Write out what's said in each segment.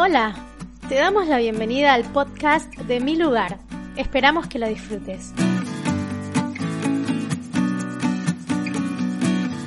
Hola, te damos la bienvenida al podcast de Mi Lugar. Esperamos que lo disfrutes.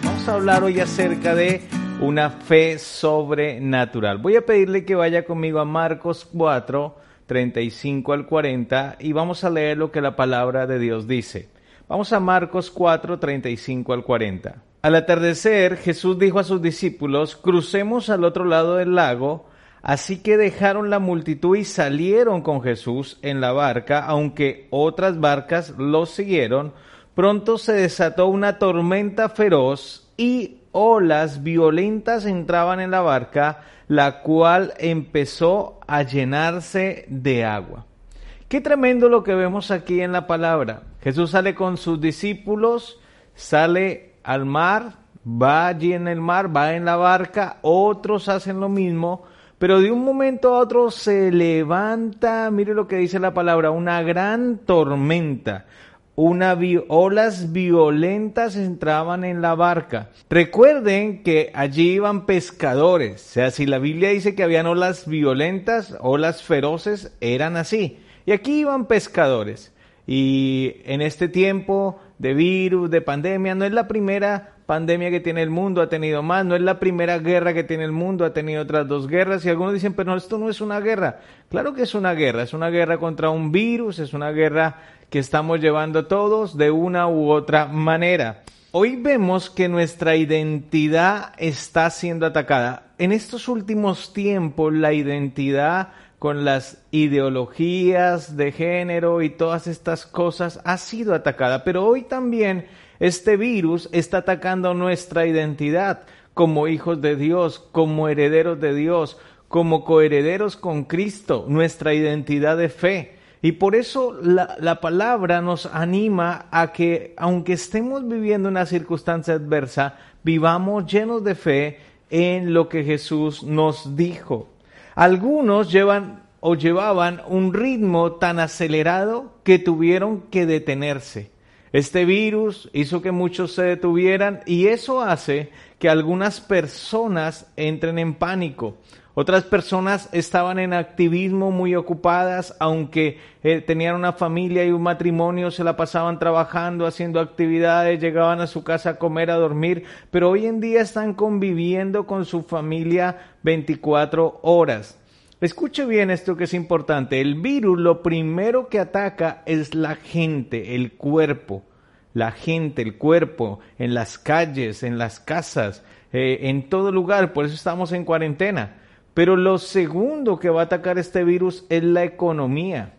Vamos a hablar hoy acerca de una fe sobrenatural. Voy a pedirle que vaya conmigo a Marcos 4, 35 al 40 y vamos a leer lo que la palabra de Dios dice. Vamos a Marcos 4, 35 al 40. Al atardecer, Jesús dijo a sus discípulos, crucemos al otro lado del lago, así que dejaron la multitud y salieron con Jesús en la barca, aunque otras barcas los siguieron. Pronto se desató una tormenta feroz y olas violentas entraban en la barca, la cual empezó a llenarse de agua. Qué tremendo lo que vemos aquí en la palabra. Jesús sale con sus discípulos, sale al mar, va allí en el mar, va en la barca, otros hacen lo mismo, pero de un momento a otro se levanta, mire lo que dice la palabra, una gran tormenta una olas violentas entraban en la barca. Recuerden que allí iban pescadores. O sea, si la Biblia dice que habían olas violentas, olas feroces, eran así. Y aquí iban pescadores. Y en este tiempo de virus, de pandemia, no es la primera pandemia que tiene el mundo, ha tenido más, no es la primera guerra que tiene el mundo, ha tenido otras dos guerras y algunos dicen, pero esto no es una guerra. Claro que es una guerra, es una guerra contra un virus, es una guerra que estamos llevando todos de una u otra manera. Hoy vemos que nuestra identidad está siendo atacada. En estos últimos tiempos la identidad con las ideologías de género y todas estas cosas ha sido atacada, pero hoy también este virus está atacando nuestra identidad como hijos de Dios, como herederos de Dios, como coherederos con Cristo, nuestra identidad de fe. Y por eso la, palabra nos anima a que, aunque estemos viviendo una circunstancia adversa, vivamos llenos de fe en lo que Jesús nos dijo. Algunos llevan o llevaban un ritmo tan acelerado que tuvieron que detenerse. Este virus hizo que muchos se detuvieran y eso hace que algunas personas entren en pánico. Otras personas estaban en activismo muy ocupadas, aunque eh, tenían una familia y un matrimonio, se la pasaban trabajando, haciendo actividades, llegaban a su casa a comer, a dormir, pero hoy en día están conviviendo con su familia 24 horas. Escuche bien esto que es importante. El virus lo primero que ataca es la gente, el cuerpo. La gente, el cuerpo, en las calles, en las casas, eh, en todo lugar. Por eso estamos en cuarentena. Pero lo segundo que va a atacar este virus es la economía.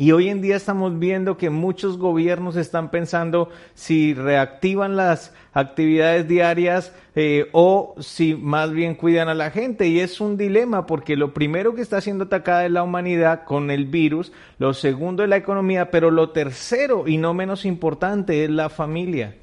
Y hoy en día estamos viendo que muchos gobiernos están pensando si reactivan las actividades diarias eh, o si más bien cuidan a la gente. Y es un dilema porque lo primero que está siendo atacada es la humanidad con el virus, lo segundo es la economía, pero lo tercero y no menos importante es la familia.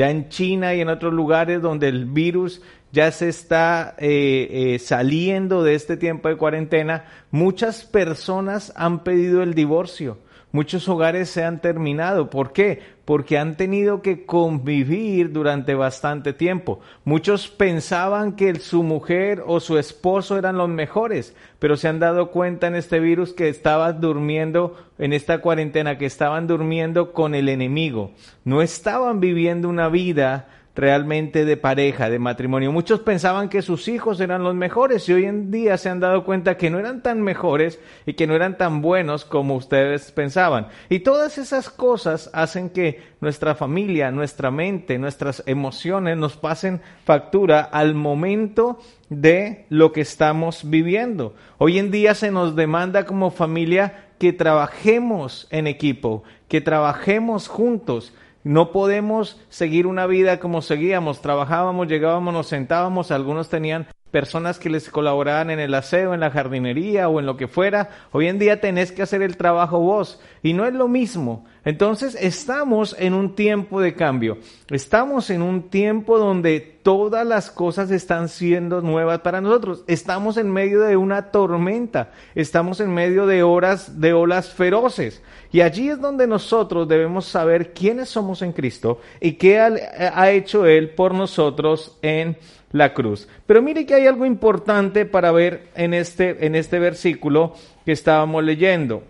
Ya en China y en otros lugares donde el virus ya se está eh, eh, saliendo de este tiempo de cuarentena, muchas personas han pedido el divorcio. Muchos hogares se han terminado. ¿Por qué? Porque han tenido que convivir durante bastante tiempo. Muchos pensaban que su mujer o su esposo eran los mejores, pero se han dado cuenta en este virus que estaban durmiendo, en esta cuarentena, que estaban durmiendo con el enemigo. No estaban viviendo una vida realmente de pareja, de matrimonio. Muchos pensaban que sus hijos eran los mejores y hoy en día se han dado cuenta que no eran tan mejores y que no eran tan buenos como ustedes pensaban. Y todas esas cosas hacen que nuestra familia, nuestra mente, nuestras emociones nos pasen factura al momento de lo que estamos viviendo. Hoy en día se nos demanda como familia que trabajemos en equipo, que trabajemos juntos, no podemos seguir una vida como seguíamos. Trabajábamos, llegábamos, nos sentábamos. Algunos tenían personas que les colaboraban en el aseo, en la jardinería o en lo que fuera. Hoy en día tenés que hacer el trabajo vos y no es lo mismo. Entonces estamos en un tiempo de cambio. Estamos en un tiempo donde todas las cosas están siendo nuevas para nosotros. Estamos en medio de una tormenta. Estamos en medio de horas de olas feroces. Y allí es donde nosotros debemos saber quiénes somos en Cristo y qué ha, hecho Él por nosotros en la cruz. Pero mire que hay algo importante para ver en este, en este versículo que estábamos leyendo.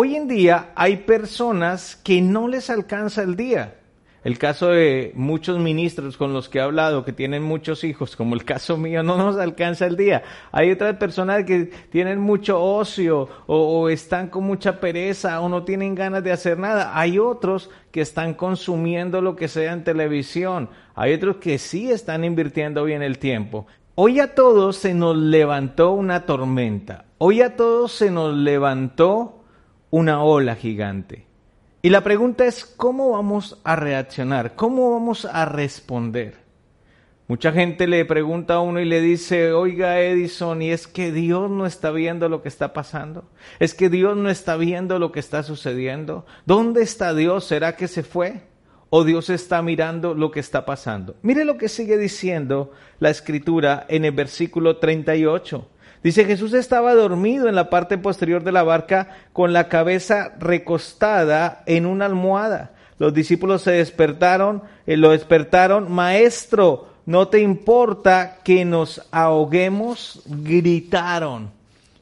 Hoy en día hay personas que no les alcanza el día. El caso de muchos ministros con los que he hablado que tienen muchos hijos, como el caso mío, no nos alcanza el día. Hay otras personas que tienen mucho ocio o, están con mucha pereza o no tienen ganas de hacer nada. Hay otros que están consumiendo lo que sea en televisión. Hay otros que sí están invirtiendo bien el tiempo. Hoy a todos se nos levantó una tormenta. Hoy a todos se nos levantó una ola gigante. Y la pregunta es, ¿cómo vamos a reaccionar? ¿Cómo vamos a responder? Mucha gente le pregunta a uno y le dice, oiga Edison, ¿y es que Dios no está viendo lo que está pasando? ¿Es que Dios no está viendo lo que está sucediendo? ¿Dónde está Dios? ¿Será que se fue? ¿O Dios está mirando lo que está pasando? Mire lo que sigue diciendo la escritura en el versículo 38. Dice, Jesús estaba dormido en la parte posterior de la barca con la cabeza recostada en una almohada. Los discípulos se despertaron, eh, lo despertaron, maestro, ¿no te importa que nos ahoguemos? Gritaron.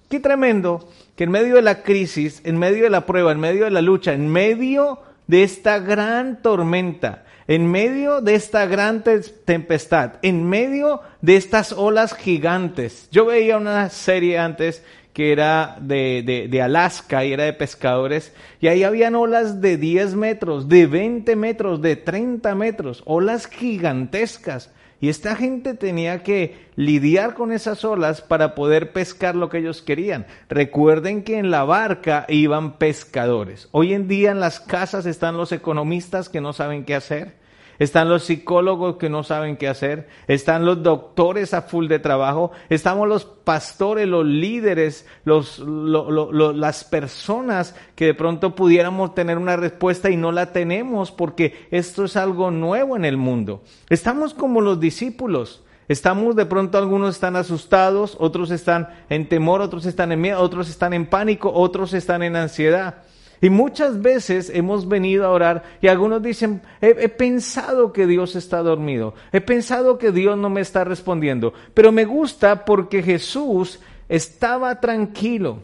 Qué tremendo que en medio de la crisis, en medio de la prueba, en medio de la lucha, en medio de esta gran tormenta, en medio de esta gran tempestad, en medio de estas olas gigantes. Yo veía una serie antes que era de, de, Alaska y era de pescadores, y ahí habían olas de 10 metros, de 20 metros, de 30 metros, olas gigantescas. Y esta gente tenía que lidiar con esas olas para poder pescar lo que ellos querían. Recuerden que en la barca iban pescadores. Hoy en día en las casas están los economistas que no saben qué hacer. Están los psicólogos que no saben qué hacer, están los doctores a full de trabajo, estamos los pastores, los líderes, los, las personas que de pronto pudiéramos tener una respuesta y no la tenemos porque esto es algo nuevo en el mundo. Estamos como los discípulos. Estamos de pronto algunos están asustados, otros están en temor, otros están en miedo, otros están en pánico, otros están en ansiedad. Y muchas veces hemos venido a orar y algunos dicen, he, pensado que Dios está dormido, he pensado que Dios no me está respondiendo, pero me gusta porque Jesús estaba tranquilo.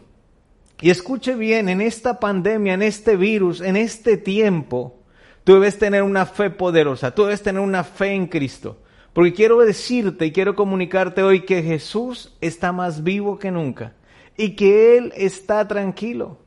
Y escuche bien, en esta pandemia, en este virus, en este tiempo, tú debes tener una fe poderosa, tú debes tener una fe en Cristo. Porque quiero decirte y quiero comunicarte hoy que Jesús está más vivo que nunca y que Él está tranquilo.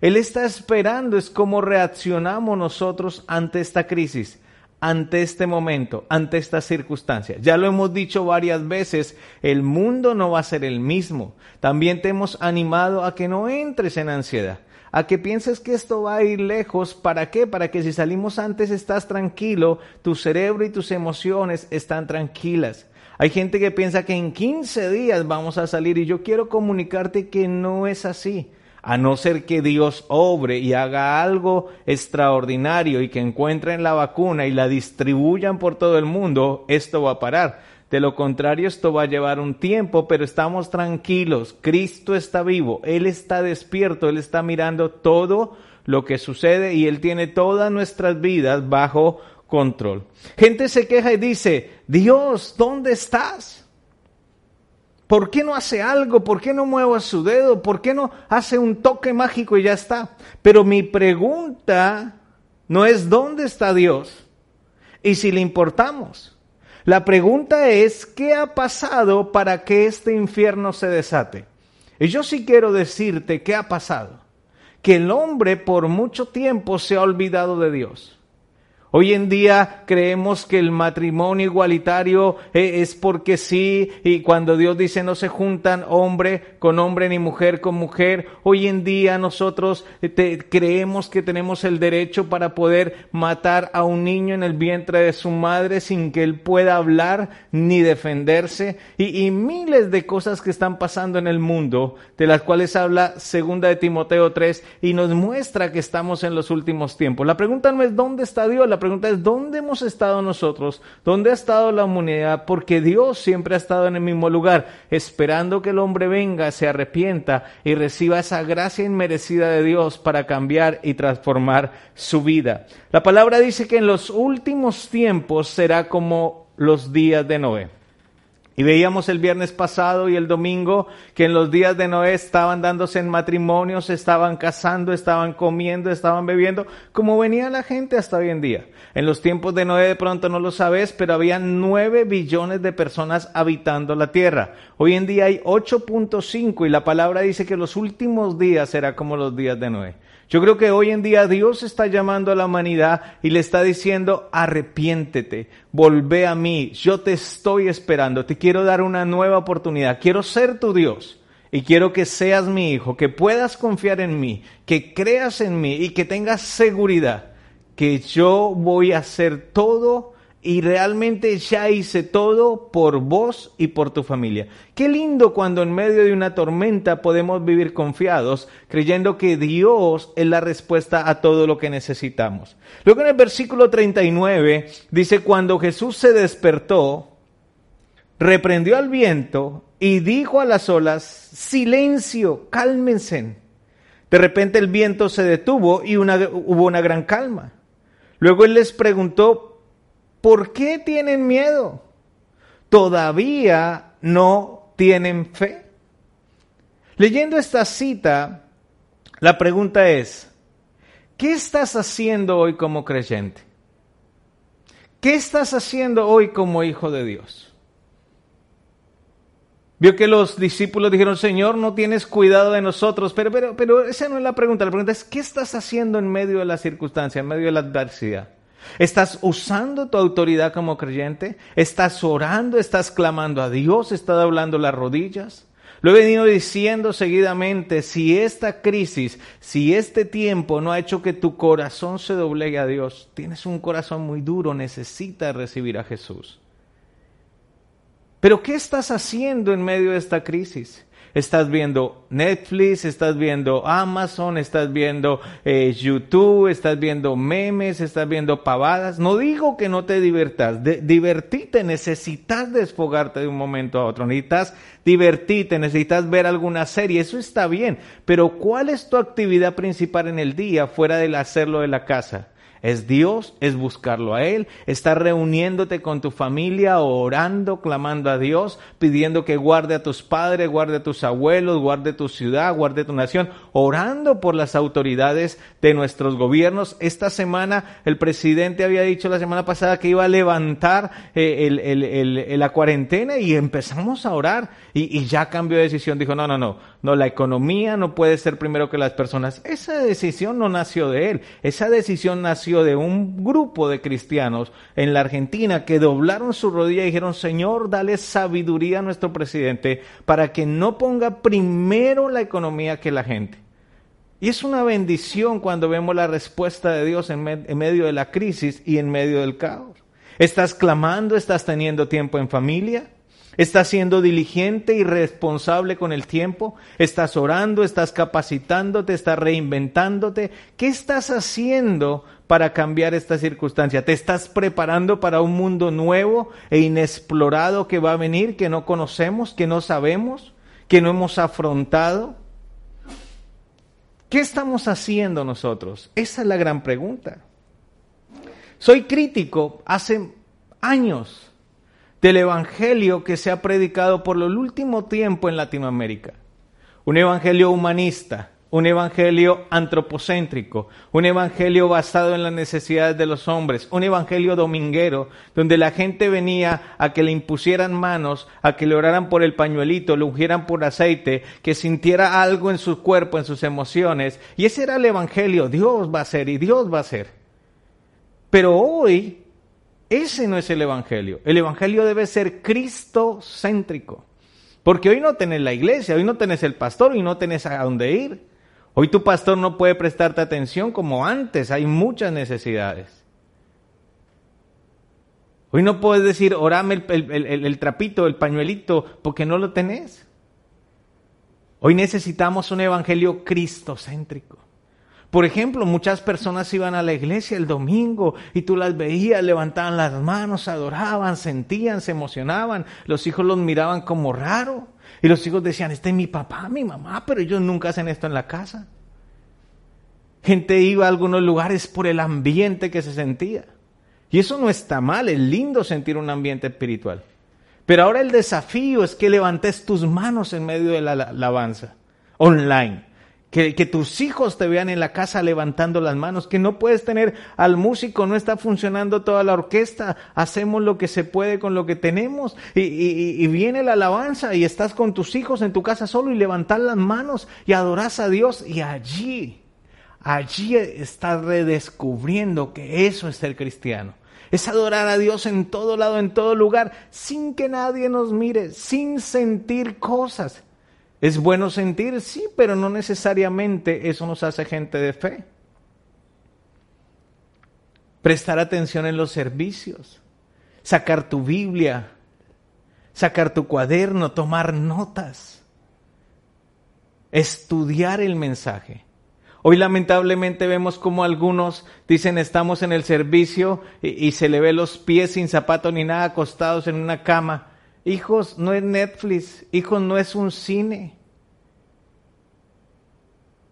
Él está esperando es cómo reaccionamos nosotros ante esta crisis, ante este momento, ante esta circunstancia. Ya lo hemos dicho varias veces, el mundo no va a ser el mismo. También te hemos animado a que no entres en ansiedad, a que pienses que esto va a ir lejos. ¿Para qué? Para que si salimos antes estás tranquilo, tu cerebro y tus emociones están tranquilas. Hay gente que piensa que en 15 días vamos a salir y yo quiero comunicarte que no es así a no ser que Dios obre y haga algo extraordinario y que encuentren la vacuna y la distribuyan por todo el mundo, esto va a parar. De lo contrario, esto va a llevar un tiempo, pero estamos tranquilos. Cristo está vivo, Él está despierto, Él está mirando todo lo que sucede y Él tiene todas nuestras vidas bajo control. Gente se queja y dice, Dios, ¿dónde estás? ¿Por qué no hace algo? ¿Por qué no mueve su dedo? ¿Por qué no hace un toque mágico y ya está? Pero mi pregunta no es dónde está Dios y si le importamos. La pregunta es qué ha pasado para que este infierno se desate. Y yo sí quiero decirte qué ha pasado. Que el hombre por mucho tiempo se ha olvidado de Dios. Hoy en día creemos que el matrimonio igualitario eh, es porque sí, y cuando Dios dice no se juntan hombre con hombre ni mujer con mujer, hoy en día nosotros eh, creemos que tenemos el derecho para poder matar a un niño en el vientre de su madre sin que él pueda hablar ni defenderse, y, miles de cosas que están pasando en el mundo, de las cuales habla segunda de Timoteo 3 y nos muestra que estamos en los últimos tiempos. La pregunta no es dónde está Dios, la pregunta es, ¿dónde hemos estado nosotros? ¿Dónde ha estado la humanidad? Porque Dios siempre ha estado en el mismo lugar, esperando que el hombre venga, se arrepienta y reciba esa gracia inmerecida de Dios para cambiar y transformar su vida. La palabra dice que en los últimos tiempos será como los días de Noé. Y veíamos el viernes pasado y el domingo que en los días de Noé estaban dándose en matrimonios, estaban casando, estaban comiendo, estaban bebiendo, como venía la gente hasta hoy en día. En los tiempos de Noé de pronto no lo sabes, pero había nueve billones de personas habitando la tierra. Hoy en día hay 8.5 y la palabra dice que los últimos días será como los días de Noé. Yo creo que hoy en día Dios está llamando a la humanidad y le está diciendo, arrepiéntete, volvé a mí, yo te estoy esperando, te quiero dar una nueva oportunidad, quiero ser tu Dios y quiero que seas mi hijo, que puedas confiar en mí, que creas en mí y que tengas seguridad que yo voy a hacer todo y realmente ya hice todo por vos y por tu familia. Qué lindo cuando en medio de una tormenta podemos vivir confiados, creyendo que Dios es la respuesta a todo lo que necesitamos. Luego en el versículo 39 dice, cuando Jesús se despertó, reprendió al viento y dijo a las olas, silencio, cálmense. De repente el viento se detuvo y hubo una gran calma. Luego él les preguntó, ¿Por qué tienen miedo? Todavía no tienen fe. Leyendo esta cita, la pregunta es, ¿qué estás haciendo hoy como creyente? ¿Qué estás haciendo hoy como hijo de Dios? Vio que los discípulos dijeron, Señor, no tienes cuidado de nosotros, pero, pero, pero esa no es la pregunta. La pregunta es, ¿qué estás haciendo en medio de la circunstancia, en medio de la adversidad? ¿Estás usando tu autoridad como creyente? ¿Estás orando? ¿Estás clamando a Dios? ¿Estás doblando las rodillas? Lo he venido diciendo seguidamente, si esta crisis, si este tiempo no ha hecho que tu corazón se doblegue a Dios, tienes un corazón muy duro, necesitas recibir a Jesús. Pero ¿qué estás haciendo en medio de esta crisis? Estás viendo Netflix, estás viendo Amazon, estás viendo eh, YouTube, estás viendo memes, estás viendo pavadas. No digo que no te divertas, divertite, necesitas desfogarte de un momento a otro, necesitas divertirte, necesitas ver alguna serie, eso está bien, pero ¿cuál es tu actividad principal en el día fuera del hacerlo de la casa? Es Dios, es buscarlo a Él, estar reuniéndote con tu familia, orando, clamando a Dios, pidiendo que guarde a tus padres, guarde a tus abuelos, guarde tu ciudad, guarde tu nación, orando por las autoridades de nuestros gobiernos. Esta semana el presidente había dicho la semana pasada que iba a levantar eh, la cuarentena y empezamos a orar y, y ya cambió de decisión. Dijo, no, no, no, no, la economía no puede ser primero que las personas. Esa decisión no nació de él, esa decisión nació de un grupo de cristianos en la Argentina que doblaron su rodilla y dijeron, Señor, dale sabiduría a nuestro presidente para que no ponga primero la economía que la gente. Y es una bendición cuando vemos la respuesta de Dios en, en medio de la crisis y en medio del caos. ¿Estás clamando? ¿Estás teniendo tiempo en familia? ¿Estás siendo diligente y responsable con el tiempo? ¿Estás orando? ¿Estás capacitándote? ¿Estás reinventándote? ¿Qué estás haciendo para cambiar esta circunstancia? ¿Te estás preparando para un mundo nuevo e inexplorado que va a venir, que no conocemos, que no sabemos, que no hemos afrontado? ¿Qué estamos haciendo nosotros? Esa es la gran pregunta. Soy crítico hace años del Evangelio que se ha predicado por el último tiempo en Latinoamérica. Un Evangelio humanista, un Evangelio antropocéntrico, un Evangelio basado en las necesidades de los hombres, un Evangelio dominguero, donde la gente venía a que le impusieran manos, a que le oraran por el pañuelito, le ungieran por aceite, que sintiera algo en su cuerpo, en sus emociones. Y ese era el Evangelio, Dios va a ser y Dios va a ser. Pero hoy ese no es el Evangelio. El Evangelio debe ser Cristo-céntrico. Porque hoy no tenés la iglesia, hoy no tenés el pastor, hoy no tenés a dónde ir. Hoy tu pastor no puede prestarte atención como antes, hay muchas necesidades. Hoy no puedes decir, orame el, el trapito, el pañuelito, porque no lo tenés. Hoy necesitamos un evangelio cristocéntrico. Por ejemplo, muchas personas iban a la iglesia el domingo y tú las veías, levantaban las manos, adoraban, sentían, se emocionaban. Los hijos los miraban como raro. Y los hijos decían, este es mi papá, mi mamá, pero ellos nunca hacen esto en la casa. Gente iba a algunos lugares por el ambiente que se sentía. Y eso no está mal, es lindo sentir un ambiente espiritual. Pero ahora el desafío es que levantes tus manos en medio de la alabanza online. Que, tus hijos te vean en la casa levantando las manos, que no puedes tener al músico, no está funcionando toda la orquesta, hacemos lo que se puede con lo que tenemos. Y, viene la alabanza y estás con tus hijos en tu casa solo y levantar las manos y adoras a Dios. Y allí, allí estás redescubriendo que eso es ser cristiano. Es adorar a Dios en todo lado, en todo lugar, sin que nadie nos mire, sin sentir cosas es bueno sentir, sí, pero no necesariamente eso nos hace gente de fe. Prestar atención en los servicios, sacar tu Biblia, sacar tu cuaderno, tomar notas, estudiar el mensaje. Hoy lamentablemente vemos como algunos dicen estamos en el servicio y, se le ve los pies sin zapato ni nada acostados en una cama Hijos, no es Netflix, hijos, no es un cine.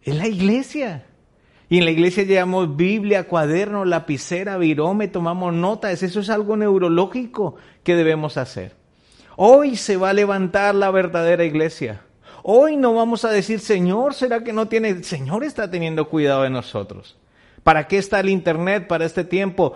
Es la iglesia. Y en la iglesia llevamos Biblia, cuaderno, lapicera, virome, tomamos notas. Eso es algo neurológico que debemos hacer. Hoy se va a levantar la verdadera iglesia. Hoy no vamos a decir, Señor, ¿será que no tiene? Señor está teniendo cuidado de nosotros. ¿Para qué está el Internet para este tiempo?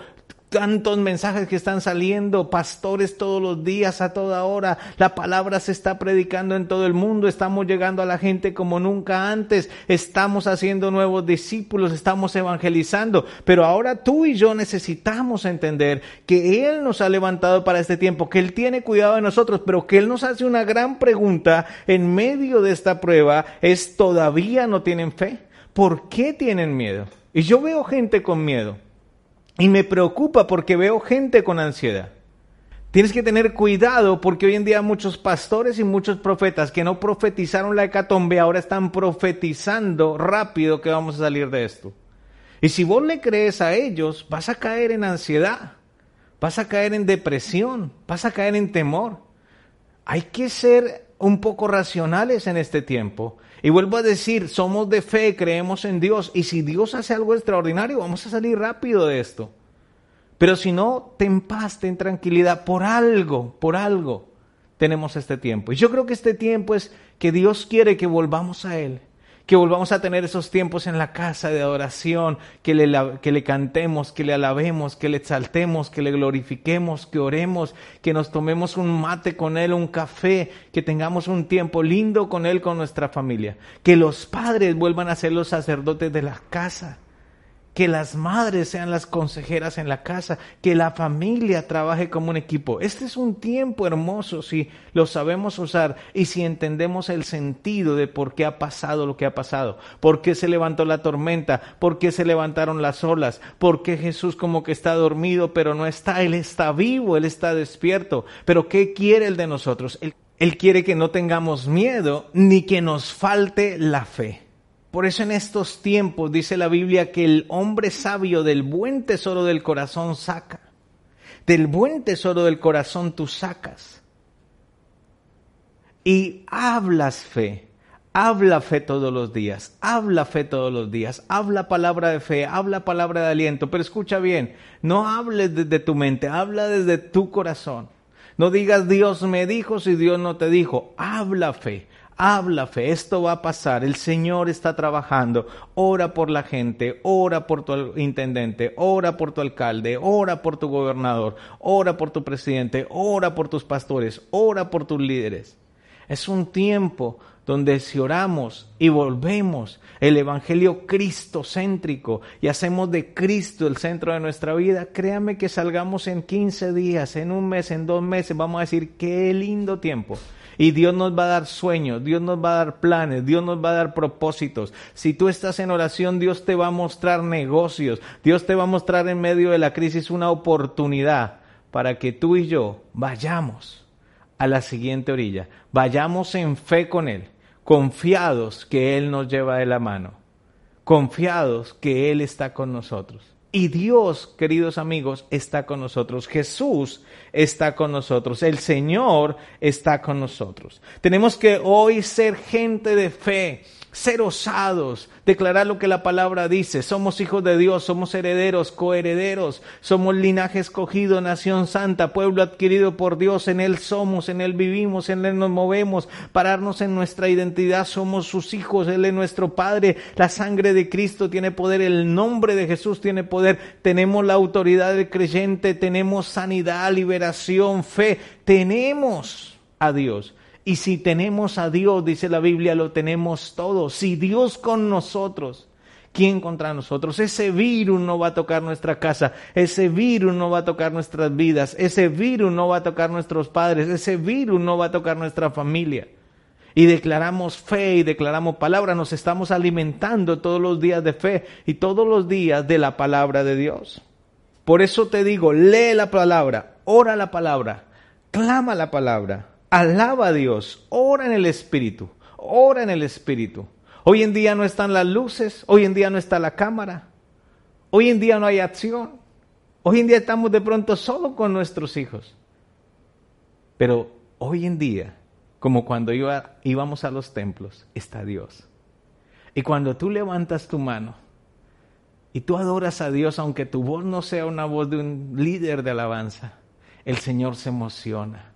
Tantos mensajes que están saliendo, pastores todos los días, a toda hora, la palabra se está predicando en todo el mundo, estamos llegando a la gente como nunca antes, estamos haciendo nuevos discípulos, estamos evangelizando, pero ahora tú y yo necesitamos entender que Él nos ha levantado para este tiempo, que Él tiene cuidado de nosotros, pero que Él nos hace una gran pregunta en medio de esta prueba, es todavía no tienen fe. ¿Por qué tienen miedo? Y yo veo gente con miedo. Y me preocupa porque veo gente con ansiedad. Tienes que tener cuidado porque hoy en día muchos pastores y muchos profetas que no profetizaron la hecatombe ahora están profetizando rápido que vamos a salir de esto. Y si vos le crees a ellos, vas a caer en ansiedad, vas a caer en depresión, vas a caer en temor. Hay que ser un poco racionales en este tiempo. Y vuelvo a decir, somos de fe, creemos en Dios, y si Dios hace algo extraordinario, vamos a salir rápido de esto. Pero si no, ten paz, ten tranquilidad, por algo, por algo tenemos este tiempo. Y yo creo que este tiempo es que Dios quiere que volvamos a Él que volvamos a tener esos tiempos en la casa de adoración, que le, que le cantemos, que le alabemos, que le exaltemos, que le glorifiquemos, que oremos, que nos tomemos un mate con Él, un café, que tengamos un tiempo lindo con Él, con nuestra familia, que los padres vuelvan a ser los sacerdotes de la casa que las madres sean las consejeras en la casa, que la familia trabaje como un equipo. Este es un tiempo hermoso si lo sabemos usar y si entendemos el sentido de por qué ha pasado lo que ha pasado, por qué se levantó la tormenta, por qué se levantaron las olas, por qué Jesús como que está dormido pero no está, Él está vivo, Él está despierto. Pero ¿qué quiere Él de nosotros? Él, él quiere que no tengamos miedo ni que nos falte la fe. Por eso en estos tiempos dice la Biblia que el hombre sabio del buen tesoro del corazón saca. Del buen tesoro del corazón tú sacas. Y hablas fe. Habla fe todos los días, habla fe todos los días, habla palabra de fe, habla palabra de aliento, pero escucha bien, no hables desde tu mente, habla desde tu corazón. No digas Dios me dijo si Dios no te dijo, habla fe, habla fe, esto va a pasar, el Señor está trabajando, ora por la gente, ora por tu intendente, ora por tu alcalde, ora por tu gobernador, ora por tu presidente, ora por tus pastores, ora por tus líderes. Es un tiempo donde si oramos y volvemos el Evangelio cristocéntrico y hacemos de Cristo el centro de nuestra vida, créame que salgamos en 15 días, en un mes, en dos meses, vamos a decir, qué lindo tiempo. Y Dios nos va a dar sueños, Dios nos va a dar planes, Dios nos va a dar propósitos. Si tú estás en oración, Dios te va a mostrar negocios, Dios te va a mostrar en medio de la crisis una oportunidad para que tú y yo vayamos a la siguiente orilla, vayamos en fe con Él, confiados que Él nos lleva de la mano, confiados que Él está con nosotros. Y Dios, queridos amigos, está con nosotros. Jesús está con nosotros. El Señor está con nosotros. Tenemos que hoy ser gente de fe, ser osados, declarar lo que la palabra dice. Somos hijos de Dios, somos herederos, coherederos, somos linaje escogido, nación santa, pueblo adquirido por Dios. En Él somos, en Él vivimos, en Él nos movemos. Pararnos en nuestra identidad, somos sus hijos, Él es nuestro Padre. La sangre de Cristo tiene poder, el nombre de Jesús tiene poder. Tenemos la autoridad del creyente, tenemos sanidad, liberación, fe. Tenemos a Dios. Y si tenemos a Dios, dice la Biblia, lo tenemos todo. Si Dios con nosotros, ¿quién contra nosotros? Ese virus no va a tocar nuestra casa, ese virus no va a tocar nuestras vidas, ese virus no va a tocar nuestros padres, ese virus no va a tocar nuestra familia. Y declaramos fe y declaramos palabra, nos estamos alimentando todos los días de fe y todos los días de la palabra de Dios. Por eso te digo, lee la palabra, ora la palabra, clama la palabra, Alaba a Dios, ora en el Espíritu, ora en el Espíritu. Hoy en día no están las luces, hoy en día no está la cámara, hoy en día no hay acción, hoy en día estamos de pronto solo con nuestros hijos. Pero hoy en día, como cuando iba, íbamos a los templos, está Dios. Y cuando tú levantas tu mano y tú adoras a Dios, aunque tu voz no sea una voz de un líder de alabanza, el Señor se emociona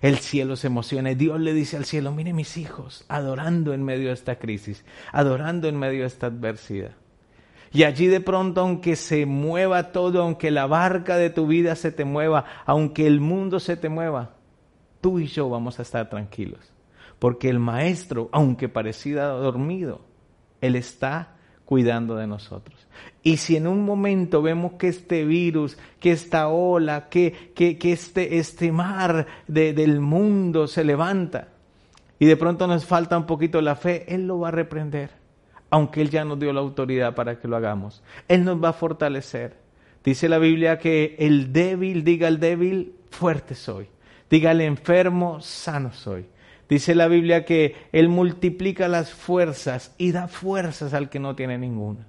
el cielo se emociona y Dios le dice al cielo, mire mis hijos, adorando en medio de esta crisis, adorando en medio de esta adversidad. Y allí de pronto, aunque se mueva todo, aunque la barca de tu vida se te mueva, aunque el mundo se te mueva, tú y yo vamos a estar tranquilos. Porque el maestro, aunque pareciera dormido, él está cuidando de nosotros. Y si en un momento vemos que este virus, que esta ola, que, que, este, este mar del mundo se levanta y de pronto nos falta un poquito la fe, Él lo va a reprender, aunque Él ya nos dio la autoridad para que lo hagamos. Él nos va a fortalecer. Dice la Biblia que el débil diga al débil, fuerte soy. Diga al enfermo, sano soy. Dice la Biblia que Él multiplica las fuerzas y da fuerzas al que no tiene ninguna.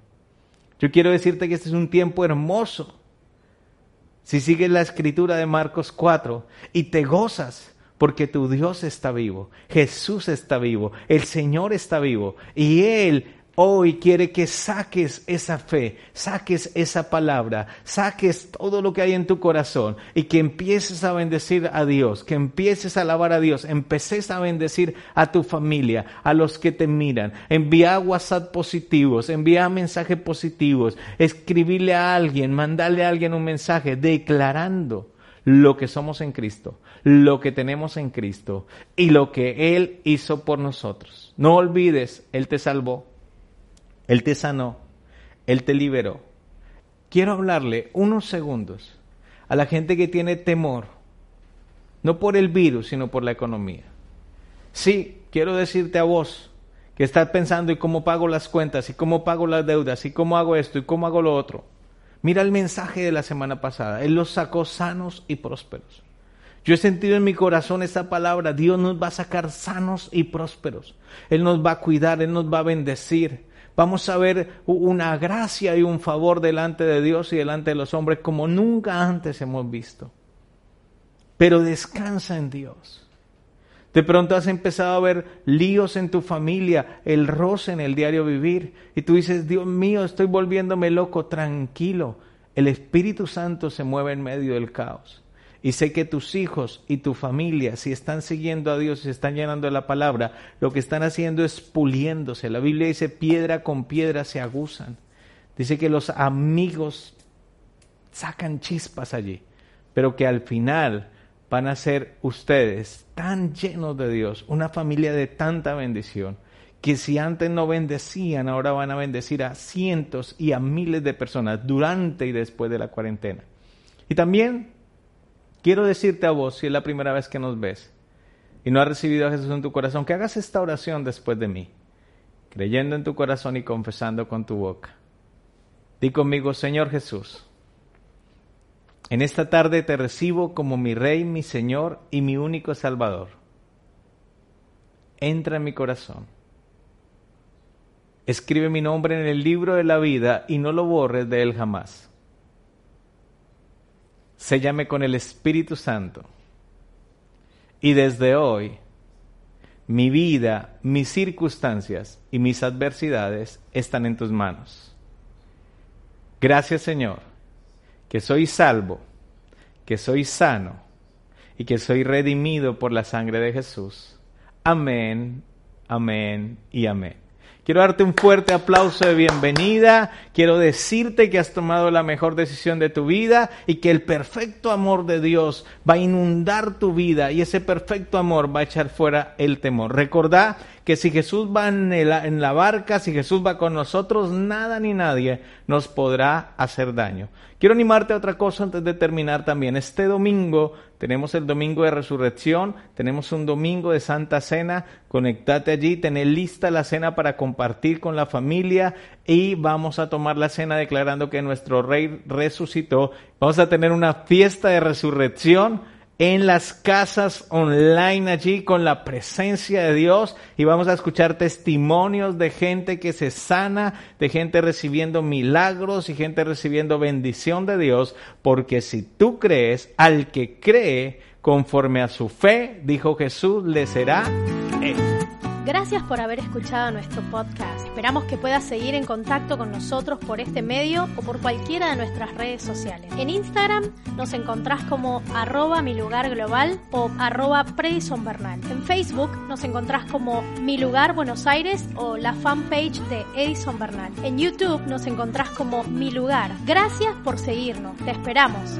Yo quiero decirte que este es un tiempo hermoso. Si sigues la escritura de Marcos 4 y te gozas porque tu Dios está vivo, Jesús está vivo, el Señor está vivo y Él Hoy quiere que saques esa fe, saques esa palabra, saques todo lo que hay en tu corazón y que empieces a bendecir a Dios, que empieces a alabar a Dios, empeces a bendecir a tu familia, a los que te miran. Envía WhatsApp positivos, envía mensajes positivos, escribirle a alguien, mandarle a alguien un mensaje declarando lo que somos en Cristo, lo que tenemos en Cristo y lo que Él hizo por nosotros. No olvides, Él te salvó. Él te sanó, Él te liberó. Quiero hablarle unos segundos a la gente que tiene temor, no por el virus, sino por la economía. Sí, quiero decirte a vos que estás pensando y cómo pago las cuentas, y cómo pago las deudas, y cómo hago esto, y cómo hago lo otro. Mira el mensaje de la semana pasada. Él los sacó sanos y prósperos. Yo he sentido en mi corazón esa palabra. Dios nos va a sacar sanos y prósperos. Él nos va a cuidar, Él nos va a bendecir. Vamos a ver una gracia y un favor delante de Dios y delante de los hombres como nunca antes hemos visto. Pero descansa en Dios. De pronto has empezado a ver líos en tu familia, el roce en el diario vivir, y tú dices, Dios mío, estoy volviéndome loco, tranquilo. El Espíritu Santo se mueve en medio del caos. Y sé que tus hijos y tu familia, si están siguiendo a Dios, si están llenando la palabra, lo que están haciendo es puliéndose. La Biblia dice, piedra con piedra se aguzan. Dice que los amigos sacan chispas allí, pero que al final van a ser ustedes tan llenos de Dios, una familia de tanta bendición, que si antes no bendecían, ahora van a bendecir a cientos y a miles de personas durante y después de la cuarentena. Y también Quiero decirte a vos, si es la primera vez que nos ves y no has recibido a Jesús en tu corazón, que hagas esta oración después de mí, creyendo en tu corazón y confesando con tu boca. Di conmigo, Señor Jesús, en esta tarde te recibo como mi Rey, mi Señor y mi único Salvador. Entra en mi corazón. Escribe mi nombre en el libro de la vida y no lo borres de él jamás séllame con el Espíritu Santo. Y desde hoy mi vida, mis circunstancias y mis adversidades están en tus manos. Gracias Señor, que soy salvo, que soy sano y que soy redimido por la sangre de Jesús. Amén, amén y amén. Quiero darte un fuerte aplauso de bienvenida. Quiero decirte que has tomado la mejor decisión de tu vida y que el perfecto amor de Dios va a inundar tu vida y ese perfecto amor va a echar fuera el temor. Recordá que si Jesús va en, la barca, si Jesús va con nosotros, nada ni nadie nos podrá hacer daño. Quiero animarte a otra cosa antes de terminar también. Este domingo tenemos el domingo de resurrección, tenemos un domingo de Santa Cena. Conectate allí, tené lista la cena para compartir con la familia y vamos a tomar la cena declarando que nuestro Rey resucitó. Vamos a tener una fiesta de resurrección en las casas online allí con la presencia de Dios y vamos a escuchar testimonios de gente que se sana, de gente recibiendo milagros y gente recibiendo bendición de Dios, porque si tú crees, al que cree conforme a su fe, dijo Jesús, le será. Gracias por haber escuchado nuestro podcast. Esperamos que puedas seguir en contacto con nosotros por este medio o por cualquiera de nuestras redes sociales. En Instagram nos encontrás como arroba mi lugar global o arroba Predison Bernal. En Facebook nos encontrás como mi lugar Buenos Aires o la fanpage de Edison Bernal. En YouTube nos encontrás como mi lugar. Gracias por seguirnos. Te esperamos.